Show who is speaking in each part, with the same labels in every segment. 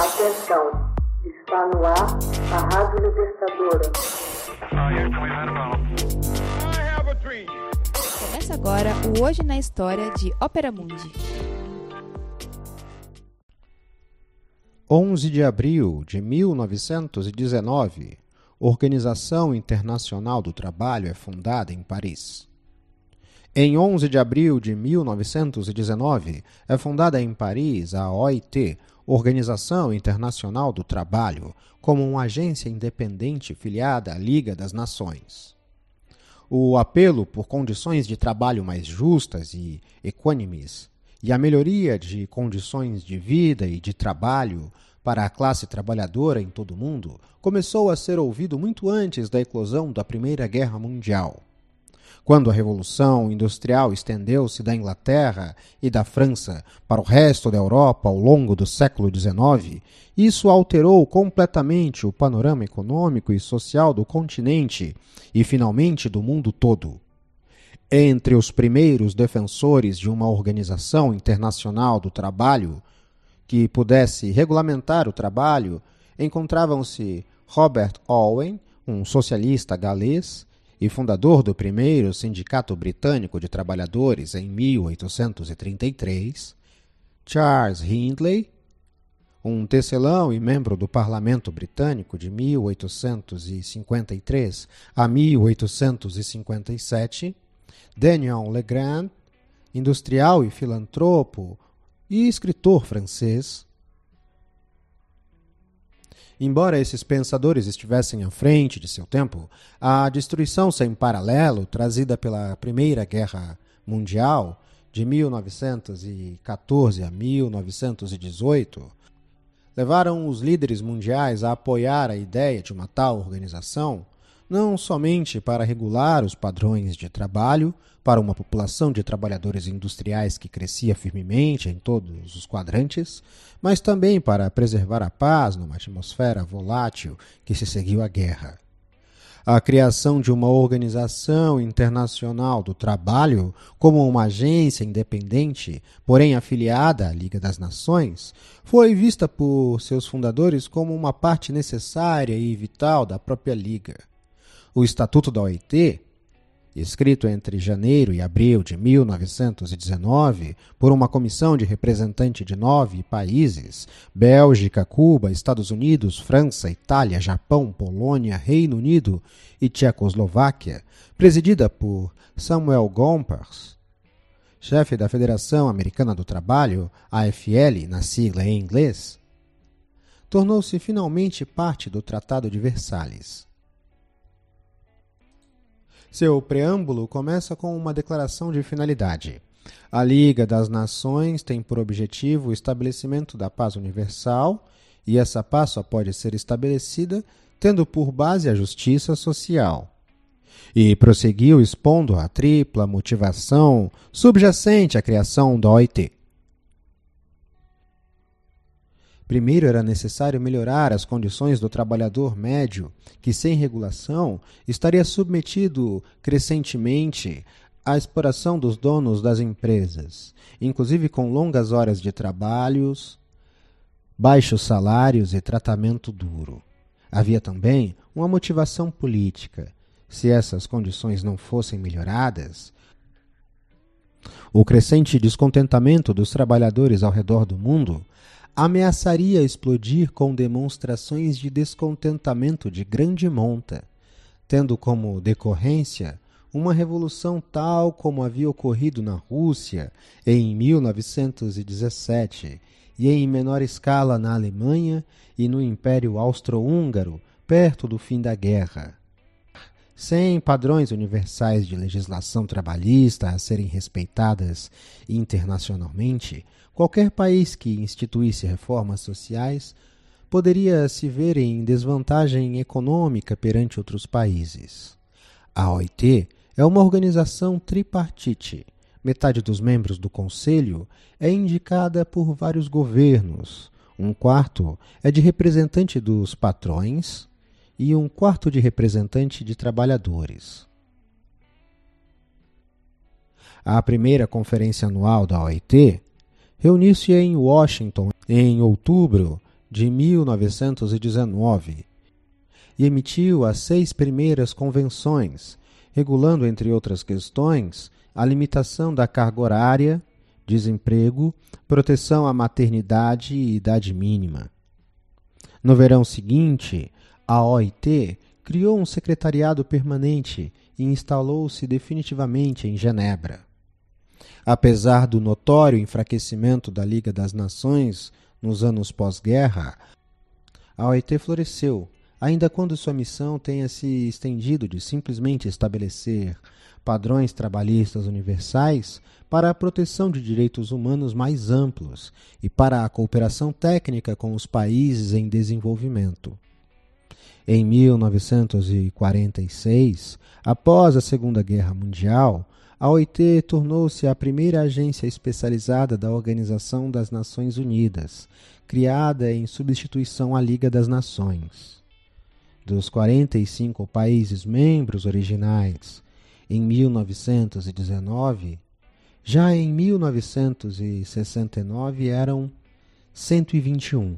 Speaker 1: Atenção, está no ar a Rádio Libertadora.
Speaker 2: Começa agora o Hoje na História de Ópera Mundi.
Speaker 3: 11 de abril de 1919, Organização Internacional do Trabalho é fundada em Paris. Em 11 de abril de 1919, é fundada em Paris a OIT, Organização Internacional do Trabalho, como uma agência independente filiada à Liga das Nações. O apelo por condições de trabalho mais justas e equânimes e a melhoria de condições de vida e de trabalho para a classe trabalhadora em todo o mundo começou a ser ouvido muito antes da eclosão da Primeira Guerra Mundial. Quando a Revolução Industrial estendeu-se da Inglaterra e da França para o resto da Europa ao longo do século XIX, isso alterou completamente o panorama econômico e social do continente e, finalmente, do mundo todo. Entre os primeiros defensores de uma organização internacional do trabalho que pudesse regulamentar o trabalho encontravam-se Robert Owen, um socialista galês, e fundador do primeiro Sindicato Britânico de Trabalhadores em 1833, Charles Hindley, um tecelão e membro do Parlamento Britânico de 1853 a 1857, Daniel Legrand, industrial e filantropo e escritor francês, Embora esses pensadores estivessem à frente de seu tempo, a destruição sem paralelo trazida pela Primeira Guerra Mundial, de 1914 a 1918, levaram os líderes mundiais a apoiar a ideia de uma tal organização não somente para regular os padrões de trabalho para uma população de trabalhadores industriais que crescia firmemente em todos os quadrantes, mas também para preservar a paz numa atmosfera volátil que se seguiu à guerra. A criação de uma organização internacional do trabalho como uma agência independente, porém afiliada à Liga das Nações, foi vista por seus fundadores como uma parte necessária e vital da própria Liga. O Estatuto da OIT, escrito entre janeiro e abril de 1919 por uma comissão de representantes de nove países Bélgica, Cuba, Estados Unidos, França, Itália, Japão, Polônia, Reino Unido e Tchecoslováquia, presidida por Samuel Gompers, chefe da Federação Americana do Trabalho, AFL, na sigla em inglês, tornou-se finalmente parte do Tratado de Versalhes. Seu preâmbulo começa com uma declaração de finalidade. A Liga das Nações tem por objetivo o estabelecimento da paz universal, e essa paz só pode ser estabelecida tendo por base a justiça social. E prosseguiu expondo a tripla motivação subjacente à criação da OIT. Primeiro era necessário melhorar as condições do trabalhador médio, que sem regulação estaria submetido crescentemente à exploração dos donos das empresas, inclusive com longas horas de trabalhos, baixos salários e tratamento duro. Havia também uma motivação política. Se essas condições não fossem melhoradas, o crescente descontentamento dos trabalhadores ao redor do mundo ameaçaria explodir com demonstrações de descontentamento de grande monta, tendo como decorrência uma revolução tal como havia ocorrido na Rússia em 1917 e em menor escala na Alemanha e no Império Austro-Húngaro perto do fim da guerra. Sem padrões universais de legislação trabalhista a serem respeitadas internacionalmente, qualquer país que instituísse reformas sociais poderia se ver em desvantagem econômica perante outros países. A OIT é uma organização tripartite. Metade dos membros do Conselho é indicada por vários governos. Um quarto é de representante dos patrões, e um quarto de representante de trabalhadores. A primeira conferência anual da OIT reuniu-se em Washington em outubro de 1919 e emitiu as seis primeiras convenções, regulando, entre outras questões, a limitação da carga horária, desemprego, proteção à maternidade e idade mínima. No verão seguinte, a OIT criou um secretariado permanente e instalou-se definitivamente em Genebra. Apesar do notório enfraquecimento da Liga das Nações nos anos pós-guerra, a OIT floresceu, ainda quando sua missão tenha se estendido de simplesmente estabelecer padrões trabalhistas universais para a proteção de direitos humanos mais amplos e para a cooperação técnica com os países em desenvolvimento. Em 1946, após a Segunda Guerra Mundial, a OIT tornou-se a primeira agência especializada da Organização das Nações Unidas, criada em substituição à Liga das Nações. Dos 45 países membros originais, em 1919, já em 1969 eram 121.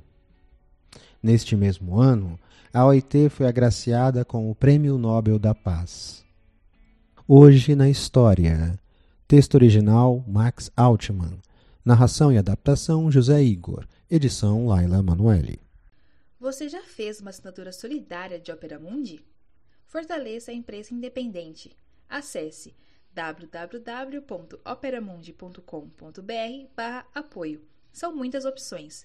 Speaker 3: Neste mesmo ano, a OIT foi agraciada com o Prêmio Nobel da Paz. Hoje na História. Texto original Max Altman. Narração e adaptação José Igor. Edição Laila Manuelle.
Speaker 2: Você já fez uma assinatura solidária de Opera Mundi? Fortaleça a imprensa independente. Acesse www.operamundi.com.br/apoio. São muitas opções.